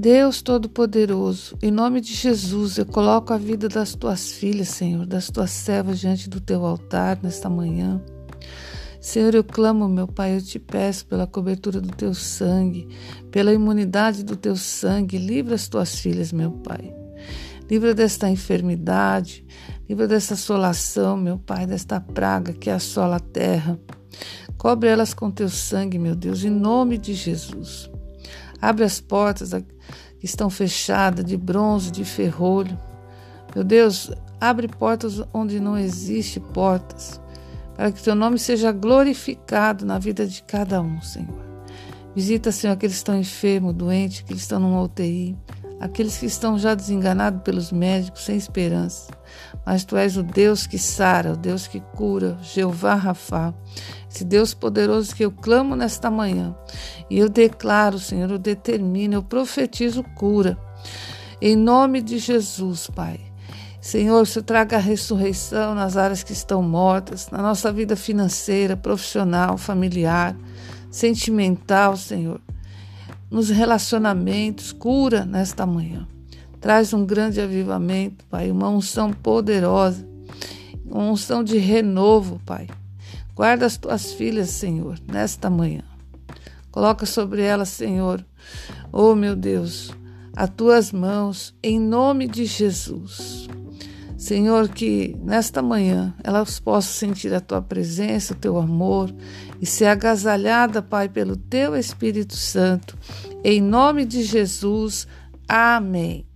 Deus Todo-Poderoso, em nome de Jesus, eu coloco a vida das tuas filhas, Senhor, das tuas servas diante do teu altar nesta manhã. Senhor, eu clamo, meu Pai, eu te peço pela cobertura do teu sangue, pela imunidade do teu sangue, livra as tuas filhas, meu Pai. Livra desta enfermidade, livra dessa assolação, meu Pai, desta praga que assola a terra. Cobre elas com teu sangue, meu Deus, em nome de Jesus. Abre as portas que estão fechadas de bronze, de ferrolho. Meu Deus, abre portas onde não existe portas, para que teu nome seja glorificado na vida de cada um, Senhor. Visita, Senhor, aqueles que estão enfermos, doentes, que estão numa UTI aqueles que estão já desenganados pelos médicos, sem esperança. Mas tu és o Deus que sara, o Deus que cura, Jeová Rafa, esse Deus poderoso que eu clamo nesta manhã. E eu declaro, Senhor, eu determino, eu profetizo cura. Em nome de Jesus, Pai. Senhor, Senhor traga a ressurreição nas áreas que estão mortas, na nossa vida financeira, profissional, familiar, sentimental, Senhor nos relacionamentos, cura nesta manhã. Traz um grande avivamento, Pai, uma unção poderosa, uma unção de renovo, Pai. Guarda as tuas filhas, Senhor, nesta manhã. Coloca sobre elas, Senhor, oh meu Deus, as tuas mãos, em nome de Jesus. Senhor, que nesta manhã elas possam sentir a tua presença, o teu amor e ser agasalhada, Pai, pelo teu Espírito Santo. Em nome de Jesus. Amém.